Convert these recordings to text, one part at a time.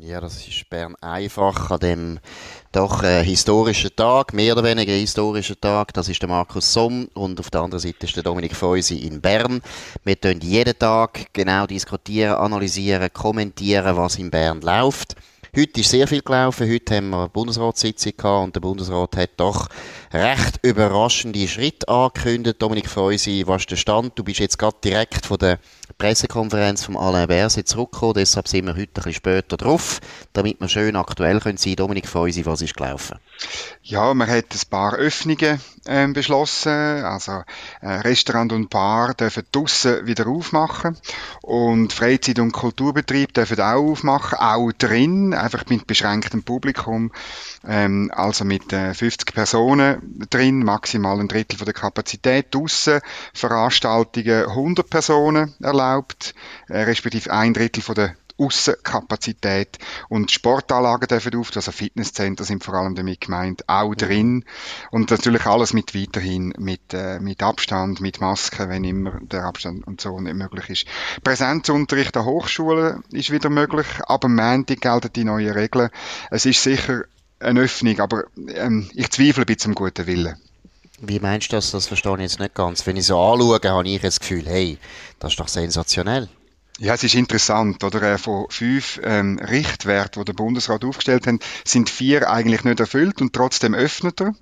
Ja, das ist Bern einfach an dem doch äh, historischen Tag, mehr oder weniger historischen Tag. Das ist der Markus Somm und auf der anderen Seite ist der Dominik Feusi in Bern. Wir tun jeden Tag genau diskutieren, analysieren, kommentieren, was in Bern läuft. Heute ist sehr viel gelaufen. Heute haben wir eine Bundesratssitzung gehabt und der Bundesrat hat doch recht überraschende Schritte angekündigt. Dominik Feusi, was ist der Stand? Du bist jetzt gerade direkt von der Pressekonferenz von Alain Berset zurückgekommen. Deshalb sind wir heute ein bisschen später drauf, damit wir schön aktuell können sein. Dominik Feusi, was ist gelaufen? Ja, man hat ein paar Öffnungen äh, beschlossen. Also äh, Restaurant und Bar dürfen draussen wieder aufmachen und Freizeit- und Kulturbetrieb dürfen auch aufmachen, auch drin, einfach mit beschränktem Publikum, ähm, also mit äh, 50 Personen drin, maximal ein Drittel von der Kapazität. Draussen Veranstaltungen 100 Personen erlaubt, äh, respektive ein Drittel von der Aussenkapazität und Sportanlagen dürfen auf, also Fitnesscenter sind vor allem damit gemeint, auch mhm. drin und natürlich alles mit weiterhin mit, äh, mit Abstand, mit Masken, wenn immer der Abstand und so nicht möglich ist. Präsenzunterricht an Hochschulen ist wieder möglich, aber Montag gelten die neuen Regeln. Es ist sicher eine Öffnung, aber ähm, ich zweifle ein bisschen am guten Willen. Wie meinst du das? Das verstehe ich jetzt nicht ganz. Wenn ich so anschaue, habe ich das Gefühl, hey, das ist doch sensationell. Ja, es ist interessant, oder? Äh, von fünf ähm, Richtwerten, die der Bundesrat aufgestellt hat, sind vier eigentlich nicht erfüllt und trotzdem öffnet er.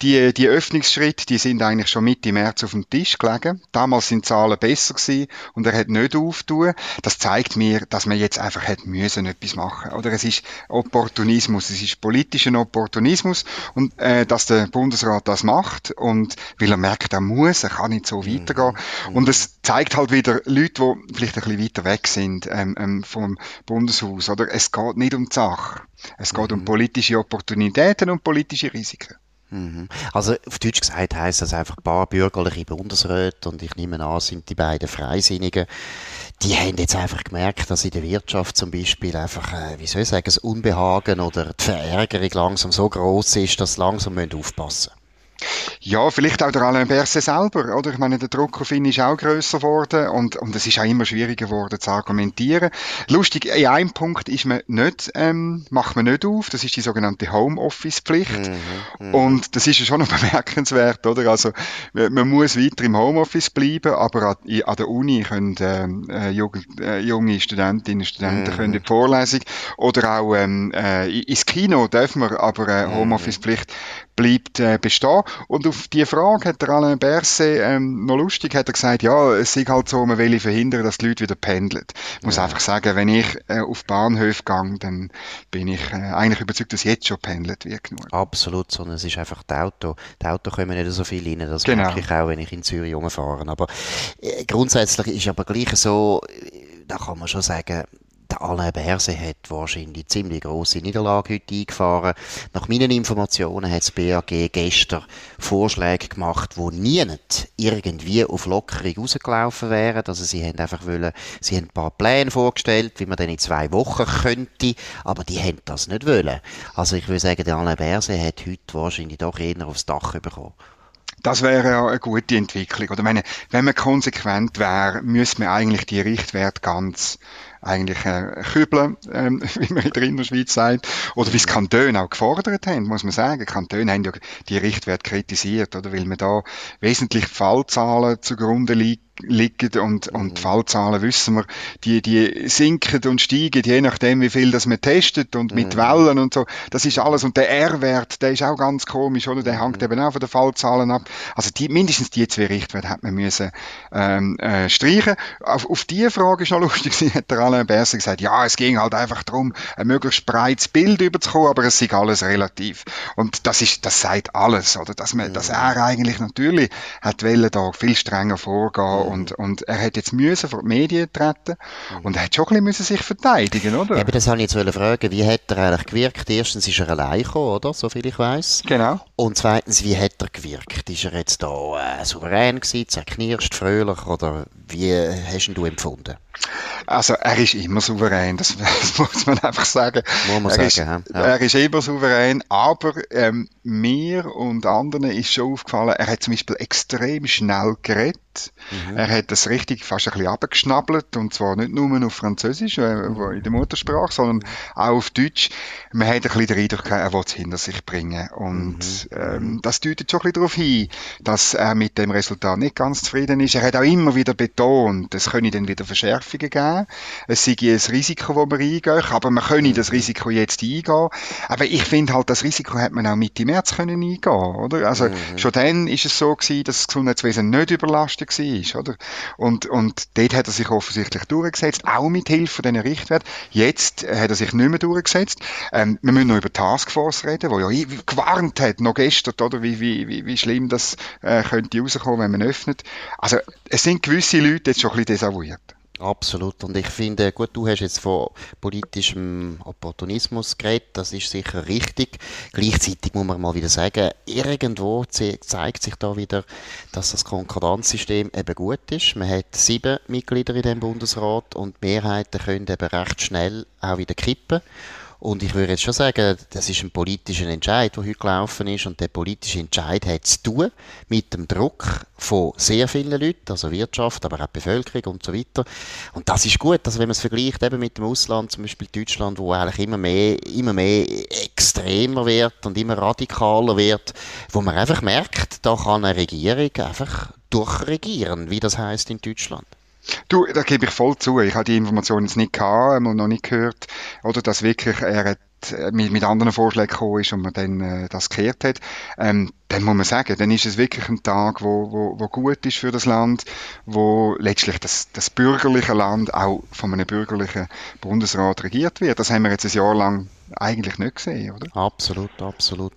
Die, die Öffnungsschritte, die sind eigentlich schon Mitte März auf dem Tisch gelegen. Damals sind Zahlen besser gewesen und er hat nicht auftun. Das zeigt mir, dass man jetzt einfach hätte müssen etwas machen, oder? Es ist Opportunismus, es ist politischer Opportunismus und äh, dass der Bundesrat das macht und weil er merkt, er muss, er kann nicht so weitergehen. Mhm. Und es zeigt halt wieder Leute, die vielleicht ein bisschen weiter weiter weg sind ähm, ähm, vom Bundeshaus. Oder? Es geht nicht um die Sache. Es geht mhm. um politische Opportunitäten und politische Risiken. Mhm. Also auf Deutsch gesagt heißt das einfach ein paar bürgerliche Bundesräte und ich nehme an, sind die beiden Freisinnigen. Die haben jetzt einfach gemerkt, dass in der Wirtschaft zum Beispiel einfach, äh, wie soll ich sagen, das Unbehagen oder die Verärgerung langsam so groß ist, dass sie langsam aufpassen müssen. Ja, vielleicht auch der Alain Berset selber, oder? Ich meine, der Druck auf ihn ist auch grösser geworden und, und es ist auch immer schwieriger geworden zu argumentieren. Lustig, in einem Punkt ist man nicht, ähm, macht man nicht auf, das ist die sogenannte Homeoffice-Pflicht. Mhm, mhm. und das ist ja schon noch bemerkenswert, oder? Also, man muss weiter im Homeoffice bleiben, aber an, an der Uni können ähm, äh, äh, junge Studentinnen und Studenten mhm. können in die Vorlesung oder auch ähm, äh, ins Kino dürfen wir, aber äh, mhm. Homeoffice-Pflicht bleibt äh, bestehen. Und auf die Frage hat der Alain Berset ähm, noch lustig, hat er gesagt, ja, es ist halt so, man will verhindern, dass die Leute wieder pendeln. Ich muss ja. einfach sagen, wenn ich äh, auf Bahnhöfe gehe, dann bin ich äh, eigentlich überzeugt, dass jetzt schon pendelt wird genug. Absolut, sondern es ist einfach das Auto. Die Auto kommen nicht so viel rein, das genau. merke ich auch, wenn ich in Zürich rumfahre. Aber äh, grundsätzlich ist aber gleich so, äh, da kann man schon sagen, der Alain Berse hat wahrscheinlich ziemlich grosse Niederlage heute eingefahren. Nach meinen Informationen hat das BAG gestern Vorschläge gemacht, wo niemand irgendwie auf Lockerung rausgelaufen wären. Also sie haben einfach wollen, sie haben ein paar Pläne vorgestellt, wie man dann in zwei Wochen könnte, aber die haben das nicht wollen. Also ich würde sagen, der Alain Berse hat heute wahrscheinlich doch eher aufs Dach bekommen. Das wäre ja eine gute Entwicklung. Oder meine, wenn man konsequent wäre, müsste man eigentlich die Richtwerte ganz eigentlich äh, kübeln, ähm, wie man in der Innerschweiz sagt, oder wie es Kantone auch gefordert haben, muss man sagen. Kantone haben ja die Richtwerte kritisiert, oder weil man da wesentlich Fallzahlen zugrunde liegt liegen und, und die mhm. Fallzahlen wissen wir, die, die sinken und steigen, je nachdem, wie viel das man testet und mit mhm. Wellen und so. Das ist alles. Und der R-Wert, der ist auch ganz komisch, oder? Der hängt mhm. eben auch von den Fallzahlen ab. Also die, mindestens die zwei Richtwerte hat man müssen, ähm, äh, streichen. Auf, auf die Frage ist noch lustig, hat der Alain Berset gesagt, ja, es ging halt einfach darum, ein möglichst breites Bild überzukommen, aber es ist alles relativ. Und das ist, das sagt alles, oder? Dass man, dass er eigentlich natürlich hat wollen, da viel strenger vorgehen und, und er hat jetzt müssen vor die Medien treten mhm. und er hat schon ein bisschen sich verteidigen, oder? Aber das wollte ich jetzt fragen. Wie hat er eigentlich gewirkt? Erstens ist er allein gekommen, oder? So viel ich weiß. Genau. Und zweitens, wie hat er gewirkt? Ist er jetzt da äh, souverän gewesen, zerknirscht, fröhlich oder wie hast du ihn empfunden? Also er ist immer souverän, das, das muss man einfach sagen. Muss man er, sagen ist, ja. er ist immer souverän, aber ähm, mir und anderen ist schon aufgefallen, er hat zum Beispiel extrem schnell geredet. Mhm. Er hat das richtig fast ein bisschen abgeschnabbelt und zwar nicht nur auf Französisch, äh, in der Muttersprache, sondern auch auf Deutsch. Man hat ein bisschen den Eindruck, er will es hinter sich bringen und mhm. ähm, das deutet schon ein bisschen darauf hin, dass er mit dem Resultat nicht ganz zufrieden ist. Er hat auch immer wieder betont, es könne dann wieder Verschärfungen geben, es sei ein Risiko, das man eingehen aber man könne mhm. das Risiko jetzt eingehen. Aber ich finde halt, das Risiko hat man auch Mitte März können eingehen, oder? Also mhm. schon dann ist es so gewesen, dass das Gesundheitswesen nicht überlastet war, oder? Und, und dort hat er sich offensichtlich durchgesetzt, auch mit Hilfe von diesen Richtwerten. Jetzt hat er sich nicht mehr durchgesetzt. Ähm, wir müssen noch über Taskforce reden, wo ja gewarnt hat, noch gestern, oder? Wie, wie, wie, wie schlimm das äh, könnte rauskommen, wenn man öffnet. Also, es sind gewisse Leute jetzt schon ein bisschen desavouiert. Absolut. Und ich finde, gut, du hast jetzt von politischem Opportunismus geredet, das ist sicher richtig. Gleichzeitig muss man mal wieder sagen, irgendwo zeigt sich da wieder, dass das Konkordanzsystem eben gut ist. Man hat sieben Mitglieder in dem Bundesrat und Mehrheiten können eben recht schnell auch wieder kippen. Und ich würde jetzt schon sagen, das ist ein politischer Entscheid, der heute gelaufen ist. Und der politische Entscheid hat zu tun mit dem Druck von sehr vielen Leuten, also Wirtschaft, aber auch Bevölkerung und so weiter. Und das ist gut, also wenn man es vergleicht eben mit dem Ausland, zum Beispiel Deutschland, wo eigentlich immer mehr, immer mehr extremer wird und immer radikaler wird, wo man einfach merkt, da kann eine Regierung einfach durchregieren, wie das heißt in Deutschland. Du, da gebe ich voll zu. Ich habe die Informationen jetzt nicht gehabt, noch nicht gehört. Oder dass wirklich er hat äh, mit, mit anderen Vorschlägen gekommen ist und man dann äh, das gekehrt hat. Ähm, dann muss man sagen, dann ist es wirklich ein Tag, wo, wo, wo gut ist für das Land, wo letztlich das, das bürgerliche Land auch von einem bürgerlichen Bundesrat regiert wird. Das haben wir jetzt ein Jahr lang eigentlich nicht gesehen, oder? Absolut, absolut.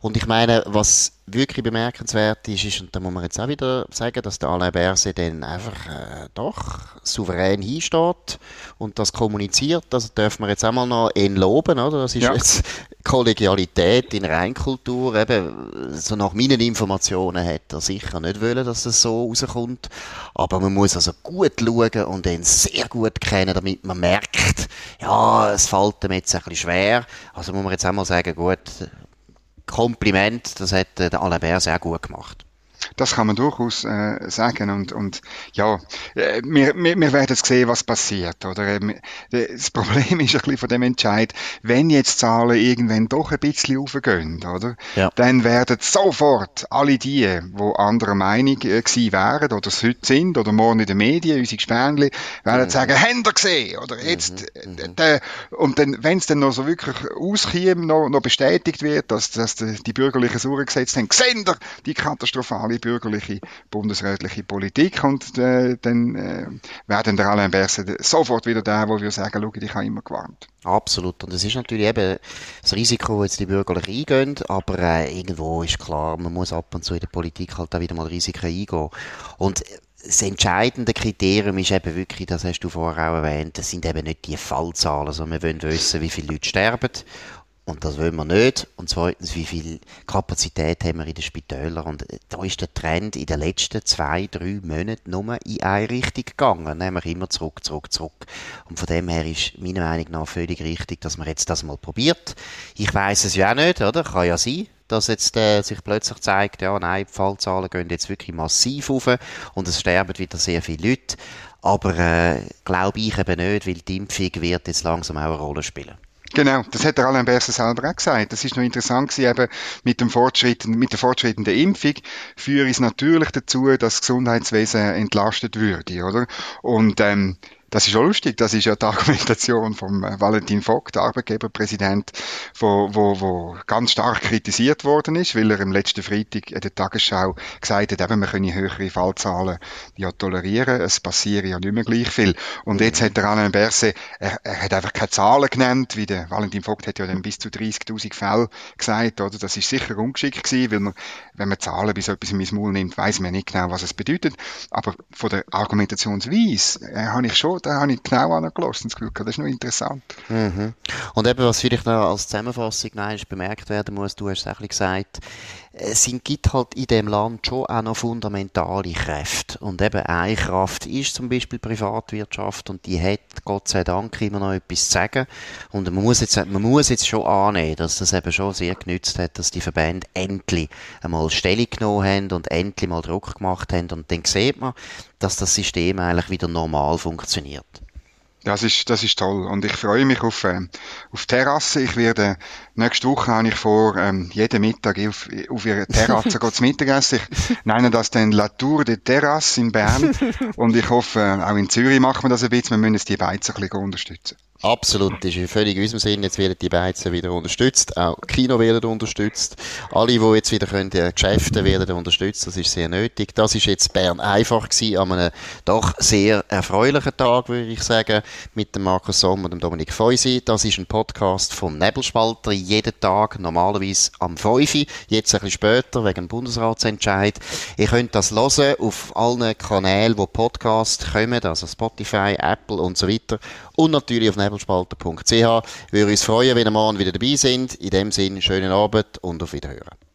Und ich meine, was wirklich bemerkenswert ist, ist, und da muss man jetzt auch wieder sagen, dass der Alain Berset dann einfach äh, doch souverän hinsteht und das kommuniziert. Das dürfen wir jetzt auch mal noch ihn loben, oder? Das ist ja. jetzt Kollegialität in Reinkultur. Eben, so nach meinen Informationen hätte er sicher nicht wollen, dass es so rauskommt. Aber man muss also gut schauen und ihn sehr gut kennen, damit man merkt, ja, es fällt ihm jetzt ein bisschen schwer. Also muss man jetzt auch mal sagen, gut, Kompliment, das hat der Alain Berset sehr gut gemacht. Das kann man durchaus äh, sagen. Und, und ja, äh, wir, wir, wir werden sehen, was passiert. Oder? Ähm, das Problem ist ein bisschen von dem Entscheid, wenn jetzt Zahlen irgendwann doch ein bisschen aufgehen, oder? Ja. dann werden sofort alle die, die anderer Meinung äh, gewesen wären oder es heute sind oder morgen in den Medien, unsere Gespänli, werden mhm. sagen, haben ihr gesehen? Oder jetzt, mhm. mhm. äh, und dann, wenn es dann noch so wirklich auskäme, noch, noch bestätigt wird, dass, dass die, die bürgerlichen Sauren gesetzt haben, sehen ihr die katastrophale bürgerliche bundesrätliche Politik und äh, dann äh, werden der Alain Berset sofort wieder da, wo wir sagen, schau, ich habe immer gewarnt. Absolut. Und es ist natürlich eben das Risiko, wo jetzt die Bürger eingehen, aber äh, irgendwo ist klar, man muss ab und zu in der Politik halt auch wieder mal Risiken eingehen. Und das entscheidende Kriterium ist eben wirklich, das hast du vorher auch erwähnt, das sind eben nicht die Fallzahlen, sondern wir wollen wissen, wie viele Leute sterben und das wollen wir nicht. Und zweitens, wie viel Kapazität haben wir in den Spitälern? Und äh, da ist der Trend in den letzten zwei, drei Monaten nur in eine Richtung gegangen. Nämlich immer zurück, zurück, zurück. Und von dem her ist meiner Meinung nach völlig richtig, dass man jetzt das mal probiert. Ich weiß es ja auch nicht, oder? Kann ja sein, dass jetzt äh, sich plötzlich zeigt, ja, nein, die Fallzahlen gehen jetzt wirklich massiv auf und es sterben wieder sehr viele Leute. Aber äh, glaube ich eben nicht, weil die Impfung wird jetzt langsam auch eine Rolle spielen. Genau, das hat der Alain Berset selber auch gesagt. Das ist noch interessant gewesen, eben mit dem Fortschritten, mit der fortschrittenden Impfung führe es natürlich dazu, dass das Gesundheitswesen entlastet würde, oder? Und ähm, das ist auch lustig, das ist ja die Argumentation von äh, Valentin Vogt, Arbeitgeberpräsident, wo, wo, wo ganz stark kritisiert worden ist, weil er im letzten Freitag in der Tagesschau gesagt hat, eben, wir können höhere Fallzahlen ja tolerieren, es passiert ja nicht mehr gleich viel. Und jetzt hat der Alain Berset, er, er hat einfach keine Zahlen genannt, wie der Valentin Vogt hat ja dann bis zu 30.000 Fälle gesagt, oder? Das ist sicher ungeschickt gewesen, weil man, wenn man Zahlen bis etwas in Maul nimmt, weiß man nicht genau, was es bedeutet. Aber von der Argumentationsweise äh, habe ich schon schon, da habe ich genau angelassen. Das Gefühl, das ist noch interessant. Mhm. Und eben, was vielleicht noch als Zusammenfassung bemerkt werden muss, du hast es auch gesagt, es gibt halt in dem Land schon auch noch fundamentale Kräfte. Und eben eine Kraft ist zum Beispiel Privatwirtschaft und die hat Gott sei Dank immer noch etwas zu sagen. Und man muss jetzt, man muss jetzt schon annehmen, dass das eben schon sehr genützt hat, dass die Verbände endlich einmal Stellung genommen haben und endlich mal Druck gemacht haben. Und dann sieht man, dass das System eigentlich wieder normal funktioniert. Das ist, das ist toll. Und ich freue mich auf, äh, auf Terrasse. Ich werde, nächste Woche habe ich vor, ähm, jeden Mittag auf, auf ihre Terrasse zu Mittagessen. Ich nenne das dann La Tour de Terrasse in Bern. Und ich hoffe, auch in Zürich machen wir das ein bisschen. Wir müssen die Beizen ein bisschen unterstützen. Absolut, das ist völlig unserem Sinn. Jetzt werden die Beizen wieder unterstützt, auch Kino werden unterstützt. Alle, die jetzt wieder können, die Geschäfte werden unterstützt, das ist sehr nötig. Das ist jetzt Bern einfach gewesen, an einem doch sehr erfreulichen Tag, würde ich sagen, mit dem Markus Somm und dem Dominik Feusi. Das ist ein Podcast vom Nebelspalter, jeden Tag, normalerweise am 5 jetzt ein bisschen später, wegen dem Bundesratsentscheid. Ihr könnt das hören auf allen Kanälen, wo Podcasts kommen, also Spotify, Apple und so weiter. Und natürlich auf nebelspalter.ch. Wir würden uns freuen, wenn ihr morgen wieder dabei sind. In dem Sinne, schönen Abend und auf Wiederhören.